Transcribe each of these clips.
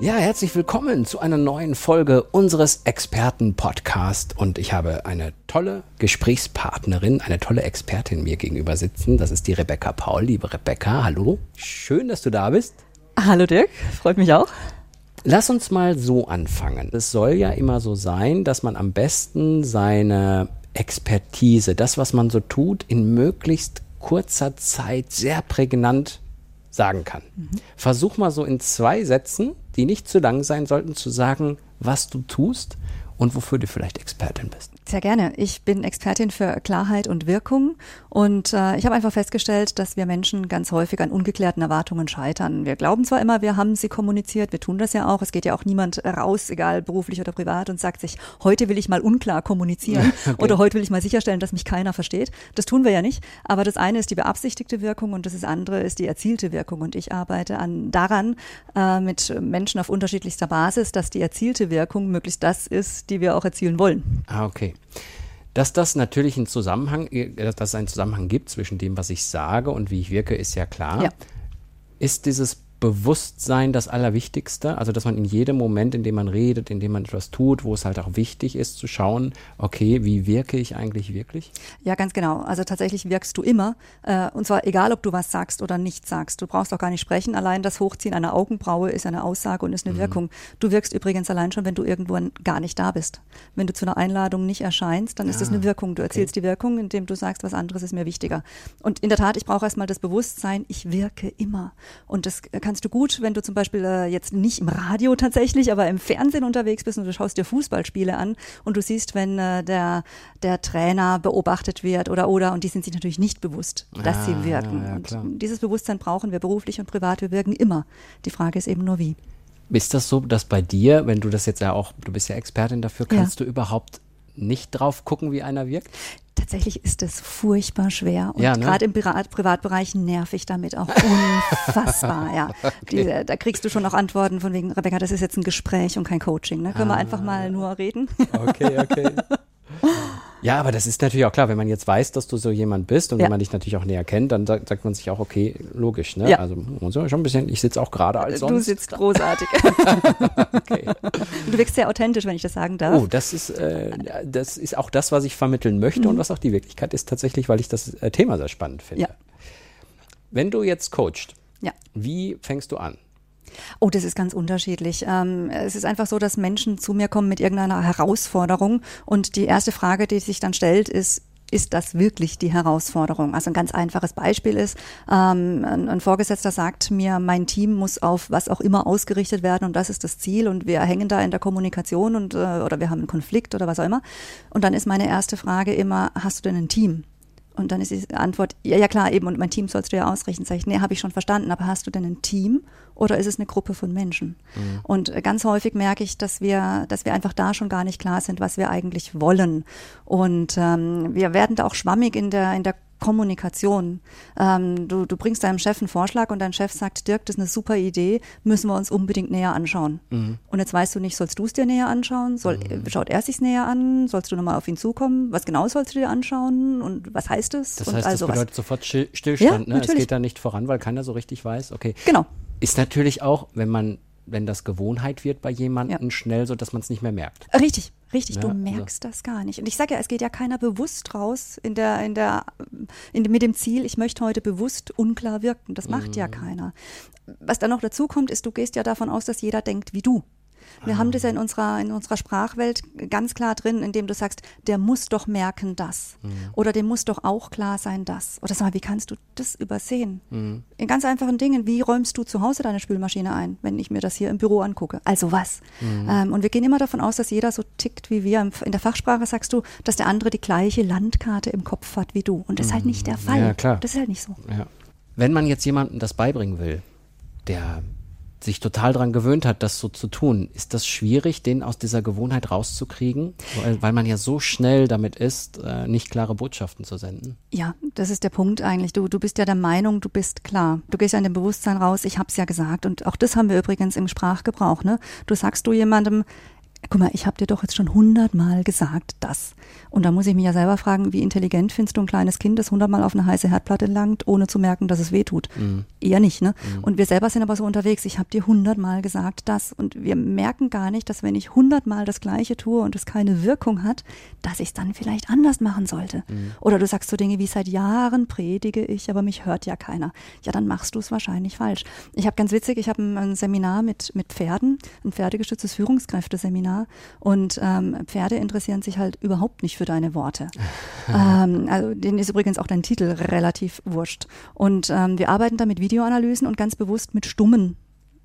Ja, herzlich willkommen zu einer neuen Folge unseres Experten-Podcast. Und ich habe eine tolle Gesprächspartnerin, eine tolle Expertin mir gegenüber sitzen. Das ist die Rebecca Paul. Liebe Rebecca, hallo. Schön, dass du da bist. Hallo Dirk, freut mich auch. Lass uns mal so anfangen. Es soll ja immer so sein, dass man am besten seine Expertise, das, was man so tut, in möglichst kurzer Zeit sehr prägnant sagen kann. Mhm. Versuch mal so in zwei Sätzen, die nicht zu lang sein sollten, zu sagen, was du tust und wofür du vielleicht Expertin bist. Sehr gerne. Ich bin Expertin für Klarheit und Wirkung und äh, ich habe einfach festgestellt, dass wir Menschen ganz häufig an ungeklärten Erwartungen scheitern. Wir glauben zwar immer, wir haben sie kommuniziert, wir tun das ja auch. Es geht ja auch niemand raus, egal beruflich oder privat, und sagt sich, heute will ich mal unklar kommunizieren okay. oder heute will ich mal sicherstellen, dass mich keiner versteht. Das tun wir ja nicht. Aber das eine ist die beabsichtigte Wirkung und das andere ist die erzielte Wirkung. Und ich arbeite an, daran äh, mit Menschen auf unterschiedlichster Basis, dass die erzielte Wirkung möglichst das ist, die wir auch erzielen wollen. Ah, okay. Dass das natürlich einen Zusammenhang, äh, dass es einen Zusammenhang gibt zwischen dem, was ich sage und wie ich wirke, ist ja klar. Ja. Ist dieses Bewusstsein das Allerwichtigste. Also, dass man in jedem Moment, in dem man redet, in dem man etwas tut, wo es halt auch wichtig ist, zu schauen, okay, wie wirke ich eigentlich wirklich? Ja, ganz genau. Also tatsächlich wirkst du immer. Äh, und zwar egal, ob du was sagst oder nicht sagst. Du brauchst auch gar nicht sprechen. Allein das Hochziehen einer Augenbraue ist eine Aussage und ist eine mhm. Wirkung. Du wirkst übrigens allein schon, wenn du irgendwo gar nicht da bist. Wenn du zu einer Einladung nicht erscheinst, dann ist das eine ah, Wirkung. Du erzählst okay. die Wirkung, indem du sagst, was anderes ist mir wichtiger. Und in der Tat, ich brauche erstmal das Bewusstsein, ich wirke immer. Und das kann kannst du gut, wenn du zum Beispiel äh, jetzt nicht im Radio tatsächlich, aber im Fernsehen unterwegs bist und du schaust dir Fußballspiele an und du siehst, wenn äh, der, der Trainer beobachtet wird oder oder und die sind sich natürlich nicht bewusst, dass ah, sie wirken. Ja, ja, und dieses Bewusstsein brauchen wir beruflich und privat, wir wirken immer. Die Frage ist eben nur wie. Ist das so, dass bei dir, wenn du das jetzt ja auch, du bist ja Expertin dafür, kannst ja. du überhaupt nicht drauf gucken, wie einer wirkt? Tatsächlich ist es furchtbar schwer und ja, ne? gerade im Privat Privatbereich nervig damit auch unfassbar. ja, okay. Die, da kriegst du schon auch Antworten von wegen Rebecca, das ist jetzt ein Gespräch und kein Coaching. Ne? Können ah, wir einfach mal nur reden? Okay, okay. Ja, aber das ist natürlich auch klar, wenn man jetzt weiß, dass du so jemand bist und ja. wenn man dich natürlich auch näher kennt, dann sagt, sagt man sich auch, okay, logisch, ne? Ja. Also muss man schon ein bisschen, ich sitze auch gerade als sonst. Du sitzt großartig. okay. Du wirkst sehr authentisch, wenn ich das sagen darf. Oh, das ist, äh, das ist auch das, was ich vermitteln möchte mhm. und was auch die Wirklichkeit ist tatsächlich, weil ich das äh, Thema sehr spannend finde. Ja. Wenn du jetzt coachst, ja. wie fängst du an? Oh, das ist ganz unterschiedlich. Ähm, es ist einfach so, dass Menschen zu mir kommen mit irgendeiner Herausforderung und die erste Frage, die sich dann stellt, ist, ist das wirklich die Herausforderung? Also ein ganz einfaches Beispiel ist, ähm, ein, ein, Vorgesetzter sagt mir, mein Team muss auf was auch immer ausgerichtet werden und das ist das Ziel und wir hängen da in der Kommunikation und äh, oder wir haben einen Konflikt oder was auch immer. Und dann ist meine erste Frage immer, hast du denn ein Team? Und dann ist die Antwort, ja, ja klar, eben, und mein Team sollst du ja ausrichten. Sag ich, nee, habe ich schon verstanden, aber hast du denn ein Team oder ist es eine Gruppe von Menschen? Mhm. Und ganz häufig merke ich, dass wir, dass wir einfach da schon gar nicht klar sind, was wir eigentlich wollen. Und ähm, wir werden da auch schwammig in der, in der Kommunikation. Ähm, du, du bringst deinem Chef einen Vorschlag und dein Chef sagt, Dirk, das ist eine super Idee, müssen wir uns unbedingt näher anschauen. Mhm. Und jetzt weißt du nicht, sollst du es dir näher anschauen? Soll, mhm. Schaut er sich näher an? Sollst du nochmal auf ihn zukommen? Was genau sollst du dir anschauen? Und was heißt es? Das heißt, das bedeutet sofort Stillstand. Ja, ne? Es geht da nicht voran, weil keiner so richtig weiß. Okay. Genau. Ist natürlich auch, wenn man wenn das Gewohnheit wird bei jemandem, ja. schnell so, dass man es nicht mehr merkt. Richtig, richtig. Ja, du also merkst also. das gar nicht. Und ich sage ja, es geht ja keiner bewusst raus in der, in der, in, mit dem Ziel, ich möchte heute bewusst unklar wirken. Das macht mhm. ja keiner. Was dann noch dazu kommt, ist, du gehst ja davon aus, dass jeder denkt wie du. Wir ah. haben das ja in unserer, in unserer Sprachwelt ganz klar drin, indem du sagst, der muss doch merken das. Mhm. Oder dem muss doch auch klar sein das. Oder sag mal, wie kannst du das übersehen? Mhm. In ganz einfachen Dingen. Wie räumst du zu Hause deine Spülmaschine ein, wenn ich mir das hier im Büro angucke? Also was? Mhm. Ähm, und wir gehen immer davon aus, dass jeder so tickt wie wir. In der Fachsprache sagst du, dass der andere die gleiche Landkarte im Kopf hat wie du. Und das ist halt nicht der mhm. Fall. Ja, klar. Das ist halt nicht so. Ja. Wenn man jetzt jemandem das beibringen will, der sich total daran gewöhnt hat, das so zu tun. Ist das schwierig, den aus dieser Gewohnheit rauszukriegen? Weil, weil man ja so schnell damit ist, äh, nicht klare Botschaften zu senden. Ja, das ist der Punkt eigentlich. Du, du bist ja der Meinung, du bist klar. Du gehst ja in dem Bewusstsein raus, ich hab's ja gesagt. Und auch das haben wir übrigens im Sprachgebrauch. Ne? Du sagst du jemandem, guck mal, ich habe dir doch jetzt schon hundertmal gesagt, das. Und da muss ich mich ja selber fragen, wie intelligent findest du ein kleines Kind, das hundertmal auf eine heiße Herdplatte langt, ohne zu merken, dass es weh tut? Mhm. Eher nicht, ne? Mhm. Und wir selber sind aber so unterwegs, ich habe dir hundertmal gesagt, das. Und wir merken gar nicht, dass wenn ich hundertmal das Gleiche tue und es keine Wirkung hat, dass ich es dann vielleicht anders machen sollte. Mhm. Oder du sagst so Dinge wie, seit Jahren predige ich, aber mich hört ja keiner. Ja, dann machst du es wahrscheinlich falsch. Ich habe ganz witzig, ich habe ein, ein Seminar mit, mit Pferden, ein pferdegestütztes Führungskräfteseminar Und ähm, Pferde interessieren sich halt überhaupt nicht für deine Worte. ähm, also denen ist übrigens auch dein Titel relativ wurscht. Und ähm, wir arbeiten da mit Videoanalysen und ganz bewusst mit Stummen,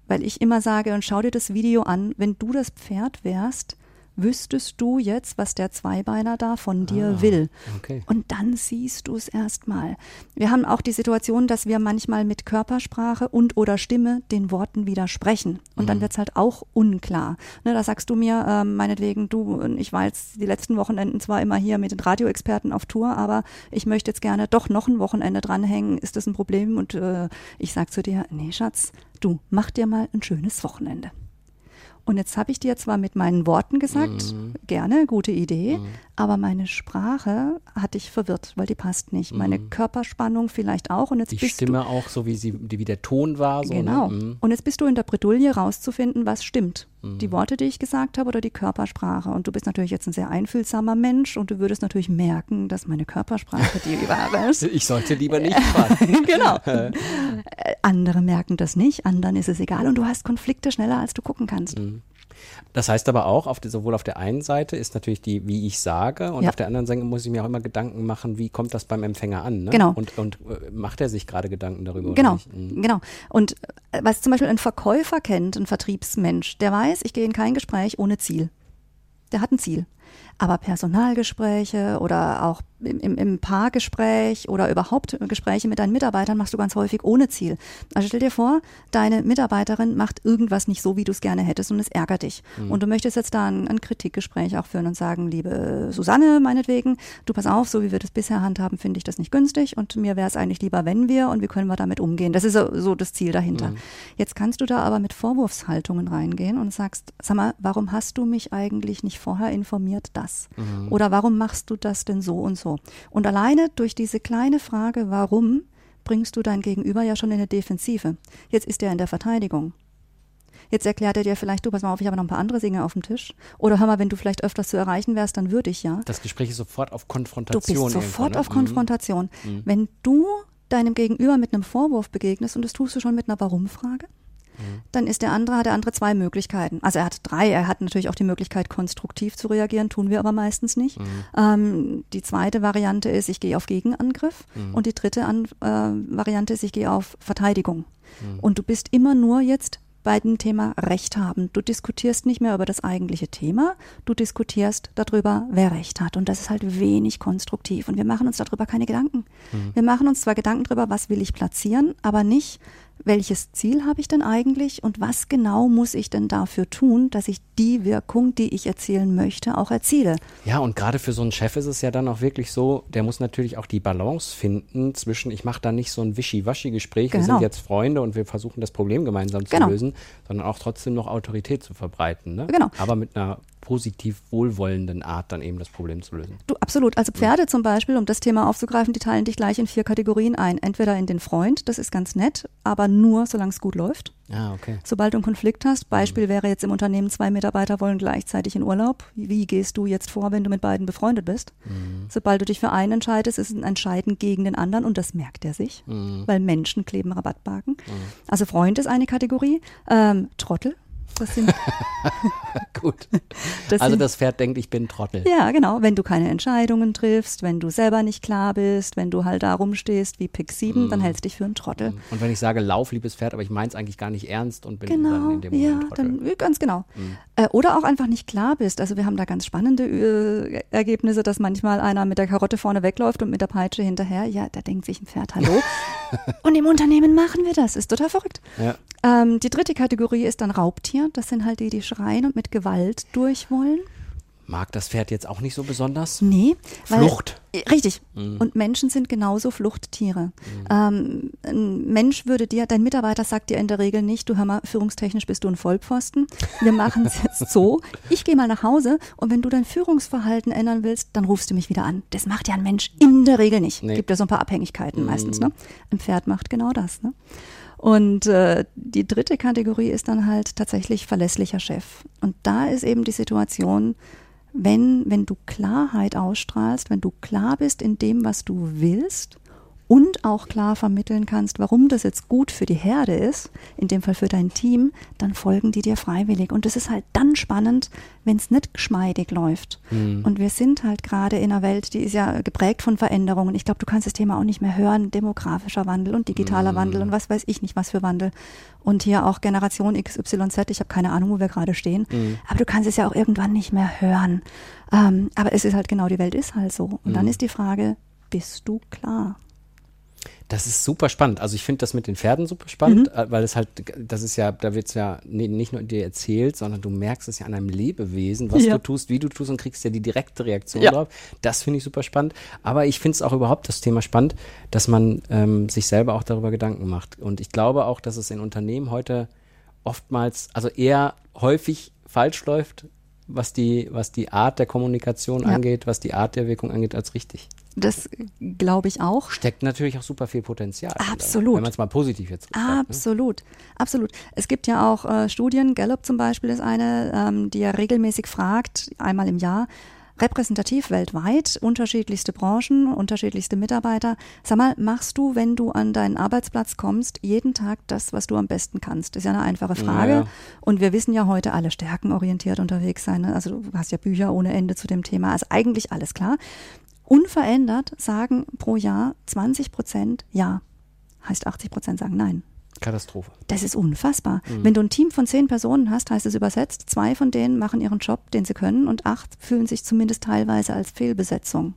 weil ich immer sage, und schau dir das Video an, wenn du das Pferd wärst, wüsstest du jetzt, was der Zweibeiner da von dir ah, will. Okay. Und dann siehst du es erstmal. Wir haben auch die Situation, dass wir manchmal mit Körpersprache und oder Stimme den Worten widersprechen. Und mhm. dann wird es halt auch unklar. Ne, da sagst du mir, äh, meinetwegen, du, ich war jetzt die letzten Wochenenden zwar immer hier mit den Radioexperten auf Tour, aber ich möchte jetzt gerne doch noch ein Wochenende dranhängen. Ist das ein Problem? Und äh, ich sag zu dir, nee, Schatz, du, mach dir mal ein schönes Wochenende. Und jetzt habe ich dir zwar mit meinen Worten gesagt, mhm. gerne, gute Idee, mhm. aber meine Sprache hat dich verwirrt, weil die passt nicht. Meine mhm. Körperspannung vielleicht auch. Und jetzt die bist Stimme du, auch, so wie, sie, wie der Ton war. So, ne? genau. Ne? Und jetzt bist du in der Bredouille rauszufinden, was stimmt. Die. Worte, die ich gesagt habe oder die Körpersprache. Und du bist natürlich jetzt ein sehr einfühlsamer Mensch und du würdest natürlich merken, dass meine Körpersprache die ist. Ich sollte lieber nicht fragen. genau. Äh, andere merken das nicht, anderen ist es egal und du hast Konflikte schneller, als du gucken kannst. Mhm. Das heißt aber auch, auf die, sowohl auf der einen Seite ist natürlich die, wie ich sage, und ja. auf der anderen Seite muss ich mir auch immer Gedanken machen, wie kommt das beim Empfänger an? Ne? Genau. Und, und äh, macht er sich gerade Gedanken darüber? Genau, mhm. genau. Und äh, was zum Beispiel ein Verkäufer kennt, ein Vertriebsmensch, der weiß, ich gehe in kein Gespräch ohne Ziel. Der hat ein Ziel. Aber Personalgespräche oder auch im, im, im Paargespräch oder überhaupt Gespräche mit deinen Mitarbeitern machst du ganz häufig ohne Ziel. Also stell dir vor, deine Mitarbeiterin macht irgendwas nicht so, wie du es gerne hättest und es ärgert dich. Mhm. Und du möchtest jetzt da ein, ein, Kritikgespräch auch führen und sagen, liebe Susanne, meinetwegen, du pass auf, so wie wir das bisher handhaben, finde ich das nicht günstig und mir wäre es eigentlich lieber, wenn wir und wie können wir damit umgehen. Das ist so, so das Ziel dahinter. Mhm. Jetzt kannst du da aber mit Vorwurfshaltungen reingehen und sagst, sag mal, warum hast du mich eigentlich nicht vorher informiert, das? Mhm. Oder warum machst du das denn so und so? Und alleine durch diese kleine Frage, warum, bringst du dein Gegenüber ja schon in eine Defensive. Jetzt ist er in der Verteidigung. Jetzt erklärt er dir vielleicht, du, pass mal auf, ich habe noch ein paar andere Dinge auf dem Tisch. Oder hör mal, wenn du vielleicht öfters zu erreichen wärst, dann würde ich ja. Das Gespräch ist sofort auf Konfrontation. Du bist sofort ne? auf mhm. Konfrontation. Mhm. Wenn du deinem Gegenüber mit einem Vorwurf begegnest und das tust du schon mit einer Warum-Frage, dann ist der andere, hat der andere zwei Möglichkeiten. Also er hat drei, er hat natürlich auch die Möglichkeit, konstruktiv zu reagieren, tun wir aber meistens nicht. Mhm. Ähm, die zweite Variante ist, ich gehe auf Gegenangriff mhm. und die dritte An äh, Variante ist, ich gehe auf Verteidigung. Mhm. Und du bist immer nur jetzt bei dem Thema Recht haben. Du diskutierst nicht mehr über das eigentliche Thema, du diskutierst darüber, wer Recht hat. Und das ist halt wenig konstruktiv. Und wir machen uns darüber keine Gedanken. Mhm. Wir machen uns zwar Gedanken darüber, was will ich platzieren, aber nicht, welches Ziel habe ich denn eigentlich und was genau muss ich denn dafür tun, dass ich die Wirkung, die ich erzielen möchte, auch erziele. Ja, und gerade für so einen Chef ist es ja dann auch wirklich so, der muss natürlich auch die Balance finden zwischen, ich mache da nicht so ein Wischi-Waschi-Gespräch, genau. wir sind genau. jetzt Freunde und wir versuchen das Problem gemeinsam zu genau. lösen, sondern auch trotzdem noch Autorität zu verbreiten. Ne? Genau. Aber mit einer positiv wohlwollenden Art dann eben das Problem zu lösen. Du, absolut. Also Pferde zum Beispiel, um das Thema aufzugreifen, die teilen dich gleich in vier Kategorien ein. Entweder in den Freund, das ist ganz nett, aber nur, solange es gut läuft. Ah, okay. Sobald du einen Konflikt hast, Beispiel mhm. wäre jetzt im Unternehmen, zwei Mitarbeiter wollen gleichzeitig in Urlaub. Wie gehst du jetzt vor, wenn du mit beiden befreundet bist? Mhm. Sobald du dich für einen entscheidest, ist es ein Entscheiden gegen den anderen und das merkt er sich, mhm. weil Menschen kleben Rabattbarken. Mhm. Also Freund ist eine Kategorie. Ähm, Trottel das sind Gut. Das also das Pferd denkt, ich bin Trottel. Ja, genau. Wenn du keine Entscheidungen triffst, wenn du selber nicht klar bist, wenn du halt da rumstehst wie Pick 7, mm. dann hältst dich für einen Trottel. Mm. Und wenn ich sage, lauf, liebes Pferd, aber ich meine es eigentlich gar nicht ernst und bin genau, dann in dem Moment ja, Trottel. Dann, ganz genau. Mm. Äh, oder auch einfach nicht klar bist. Also wir haben da ganz spannende äh, Ergebnisse, dass manchmal einer mit der Karotte vorne wegläuft und mit der Peitsche hinterher. Ja, da denkt sich ein Pferd, hallo. und im Unternehmen machen wir das. Ist total verrückt. Ja. Ähm, die dritte Kategorie ist dann Raubtier. Das sind halt die, die schreien und mit Gewalt durch wollen. Mag das Pferd jetzt auch nicht so besonders? Nee. Flucht. Weil, richtig. Mhm. Und Menschen sind genauso Fluchttiere. Mhm. Ähm, ein Mensch würde dir, dein Mitarbeiter sagt dir in der Regel nicht, du hör mal, führungstechnisch bist du ein Vollpfosten. Wir machen es jetzt so. Ich gehe mal nach Hause und wenn du dein Führungsverhalten ändern willst, dann rufst du mich wieder an. Das macht ja ein Mensch in der Regel nicht. Nee. Gibt ja so ein paar Abhängigkeiten mhm. meistens. Ne? Ein Pferd macht genau das. Ne? Und äh, die dritte Kategorie ist dann halt tatsächlich verlässlicher Chef. Und da ist eben die Situation, wenn, wenn du Klarheit ausstrahlst, wenn du klar bist in dem, was du willst und auch klar vermitteln kannst, warum das jetzt gut für die Herde ist, in dem Fall für dein Team, dann folgen die dir freiwillig. Und es ist halt dann spannend, wenn es nicht geschmeidig läuft. Mhm. Und wir sind halt gerade in einer Welt, die ist ja geprägt von Veränderungen. Ich glaube, du kannst das Thema auch nicht mehr hören, demografischer Wandel und digitaler mhm. Wandel und was weiß ich nicht, was für Wandel. Und hier auch Generation XYZ, ich habe keine Ahnung, wo wir gerade stehen. Mhm. Aber du kannst es ja auch irgendwann nicht mehr hören. Ähm, aber es ist halt genau, die Welt ist halt so. Und dann mhm. ist die Frage, bist du klar? Das ist super spannend. Also ich finde das mit den Pferden super spannend, mhm. Äh, weil es halt, das ist ja, da wird es ja nicht nur dir erzählt, sondern du merkst es ja an einem Lebewesen, was ja. du tust, wie du tust und kriegst ja die direkte Reaktion ja. drauf. Das finde ich super spannend. Aber ich finde es auch überhaupt das Thema spannend, dass man ähm, sich selber auch darüber Gedanken macht. Und ich glaube auch, dass es in Unternehmen heute oftmals, also eher häufig falsch läuft, was die, was die Art der Kommunikation ja. angeht, was die Art der Wirkung angeht, als richtig. Das glaube ich auch. Steckt natürlich auch super viel Potenzial. Absolut. Wenn man es mal positiv jetzt sagt. Ne? Absolut, ne? absolut. Es gibt ja auch äh, Studien, Gallup zum Beispiel ist eine, ähm, die ja regelmäßig fragt, einmal im Jahr, repräsentativ weltweit, unterschiedlichste Branchen, unterschiedlichste Mitarbeiter. Sag mal, machst du, wenn du an deinen Arbeitsplatz kommst, jeden Tag das, was du am besten kannst? Ist ja eine einfache Frage. Ja. Und wir wissen ja heute alle stärkenorientiert unterwegs sein. Ne? Also du hast ja Bücher ohne Ende zu dem Thema. Also eigentlich alles klar. Unverändert sagen pro Jahr 20 Prozent ja. Heißt 80 Prozent sagen nein. Katastrophe. Das ist unfassbar. Mhm. Wenn du ein Team von zehn Personen hast, heißt es übersetzt, zwei von denen machen ihren Job, den sie können, und acht fühlen sich zumindest teilweise als Fehlbesetzung.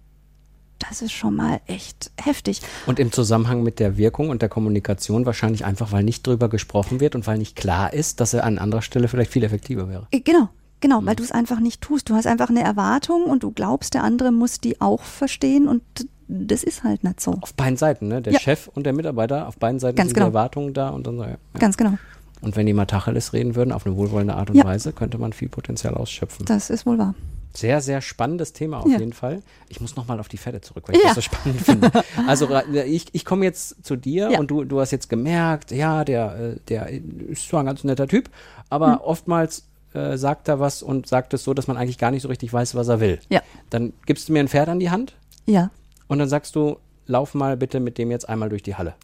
Das ist schon mal echt heftig. Und im Zusammenhang mit der Wirkung und der Kommunikation wahrscheinlich einfach, weil nicht drüber gesprochen wird und weil nicht klar ist, dass er an anderer Stelle vielleicht viel effektiver wäre. Äh, genau, Genau, mhm. weil du es einfach nicht tust. Du hast einfach eine Erwartung und du glaubst, der andere muss die auch verstehen und das ist halt nicht so. Auf beiden Seiten, ne? Der ja. Chef und der Mitarbeiter, auf beiden Seiten Ganz sind genau. die Erwartungen da und dann so, ja. Ganz genau. Und wenn die mal Tacheles reden würden, auf eine wohlwollende Art und ja. Weise, könnte man viel Potenzial ausschöpfen. Das ist wohl wahr. Sehr, sehr spannendes Thema auf ja. jeden Fall. Ich muss nochmal auf die Pferde zurück, weil ich ja. das so spannend finde. Also ich, ich komme jetzt zu dir ja. und du, du hast jetzt gemerkt, ja, der, äh, der ist zwar ein ganz netter Typ, aber mhm. oftmals äh, sagt er was und sagt es so, dass man eigentlich gar nicht so richtig weiß, was er will. Ja. Dann gibst du mir ein Pferd an die Hand. Ja. Und dann sagst du, lauf mal bitte mit dem jetzt einmal durch die Halle.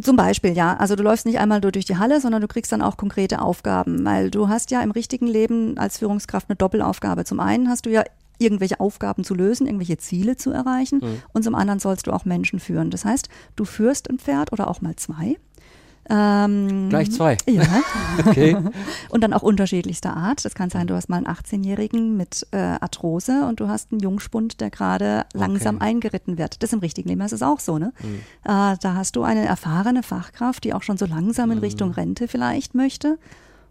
Zum Beispiel, ja. Also du läufst nicht einmal durch die Halle, sondern du kriegst dann auch konkrete Aufgaben, weil du hast ja im richtigen Leben als Führungskraft eine Doppelaufgabe. Zum einen hast du ja irgendwelche Aufgaben zu lösen, irgendwelche Ziele zu erreichen mhm. und zum anderen sollst du auch Menschen führen. Das heißt, du führst ein Pferd oder auch mal zwei ähm, Gleich zwei. Ja. okay. Und dann auch unterschiedlichster Art. Das kann sein, du hast mal einen 18-Jährigen mit äh, Arthrose und du hast einen Jungspund, der gerade langsam okay. eingeritten wird. Das im richtigen Leben ist es auch so, ne? Mhm. Äh, da hast du eine erfahrene Fachkraft, die auch schon so langsam in mhm. Richtung Rente vielleicht möchte.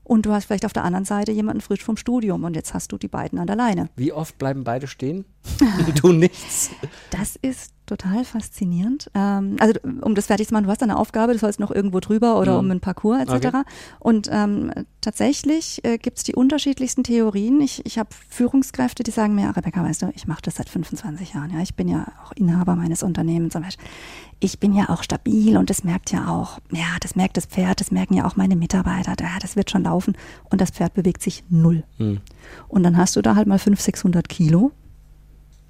Und du hast vielleicht auf der anderen Seite jemanden frisch vom Studium und jetzt hast du die beiden an der Leine. Wie oft bleiben beide stehen und tun nichts? Das ist total faszinierend. Ähm, also um das fertig zu machen, du hast eine Aufgabe, du sollst noch irgendwo drüber oder ja. um einen Parcours etc. Okay. Und ähm, tatsächlich äh, gibt es die unterschiedlichsten Theorien. Ich, ich habe Führungskräfte, die sagen mir, Rebecca, weißt du, ich mache das seit 25 Jahren. Ja, ich bin ja auch Inhaber meines Unternehmens. Zum Beispiel. Ich bin ja auch stabil und das merkt ja auch, ja, das merkt das Pferd, das merken ja auch meine Mitarbeiter. Ja, das wird schon laufen und das Pferd bewegt sich null. Hm. Und dann hast du da halt mal 500, 600 Kilo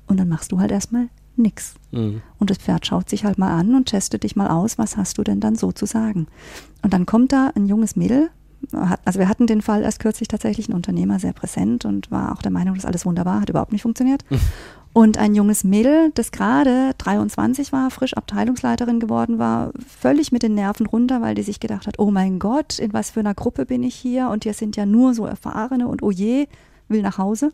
und dann machst du halt erstmal nix. Mhm. Und das Pferd schaut sich halt mal an und testet dich mal aus, was hast du denn dann so zu sagen. Und dann kommt da ein junges Mädel, also wir hatten den Fall erst kürzlich tatsächlich, ein Unternehmer sehr präsent und war auch der Meinung, dass alles wunderbar, hat überhaupt nicht funktioniert. Mhm. Und ein junges Mädel, das gerade 23 war, frisch Abteilungsleiterin geworden war, völlig mit den Nerven runter, weil die sich gedacht hat, oh mein Gott, in was für einer Gruppe bin ich hier? Und hier sind ja nur so Erfahrene und oh je, will nach Hause.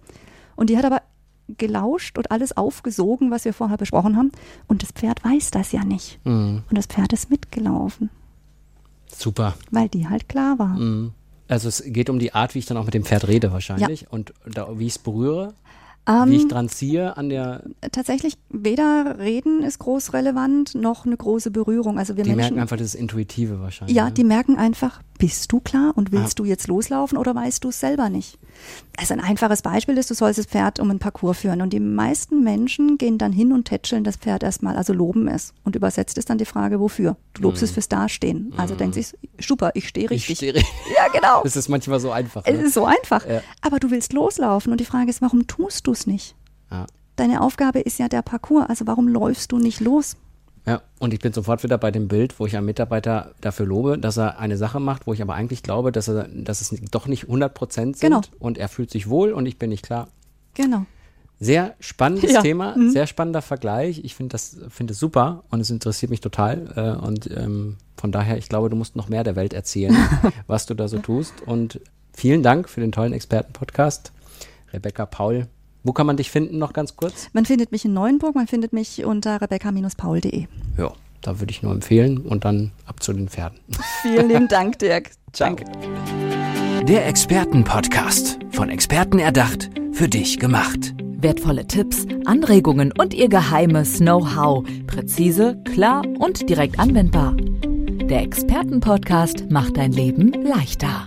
Und die hat aber gelauscht und alles aufgesogen, was wir vorher besprochen haben. Und das Pferd weiß das ja nicht. Mhm. Und das Pferd ist mitgelaufen, Super. weil die halt klar war. Mhm. Also es geht um die Art, wie ich dann auch mit dem Pferd rede wahrscheinlich und da, wie ich es berühre, wie ich Ähm, dran ziehe an der, tatsächlich, weder Reden ist groß relevant, noch eine große Berührung. Also wir die Menschen. merken einfach das Intuitive wahrscheinlich. Ja, ne? die merken einfach, bist du klar und willst Ah. du jetzt loslaufen oder weißt du es selber nicht? Also ein einfaches Beispiel ist, du sollst das Pferd um einen Parcours führen und die meisten Menschen gehen dann hin und tätscheln das Pferd erstmal, also loben es und übersetzt ist dann die Frage, wofür? Du lobst es fürs Dastehen. Also denkt sich, super, ich stehe Mhm. ich richtig. stehe richtig. ja, genau. Das ist manchmal so einfach. Es Ne? ist so einfach. Ja. Aber du willst loslaufen und die Frage ist, warum tust du es nicht? Ja. Deine Aufgabe ist ja der Parcours, also warum läufst du nicht los? Ja, und ich bin sofort wieder bei dem Bild, wo ich einen Mitarbeiter dafür lobe, dass er eine Sache macht, wo ich aber eigentlich glaube, dass, er, dass es doch nicht 100 Prozent sind Genau. und er fühlt sich wohl und ich bin nicht klar. Genau. Sehr spannendes Ja. Thema, Mhm. sehr spannender Vergleich. Ich finde das finde es super und es interessiert mich total. Äh, und ähm, von daher, ich glaube, du musst noch mehr der Welt erzählen, was du da so tust. Und vielen Dank für den tollen Expertenpodcast. Rebecca Paul, wo kann man dich finden, noch ganz kurz? Man findet mich in Neuenburg, man findet mich unter rebecca-paul.de. Ja, da würde ich nur empfehlen und dann ab zu den Pferden. Vielen lieben Dank, Dirk. Danke. Der Expertenpodcast. Von Experten erdacht, für dich gemacht. Wertvolle Tipps, Anregungen und ihr geheimes Know-how. Präzise, klar und direkt anwendbar. Der Expertenpodcast macht dein Leben leichter.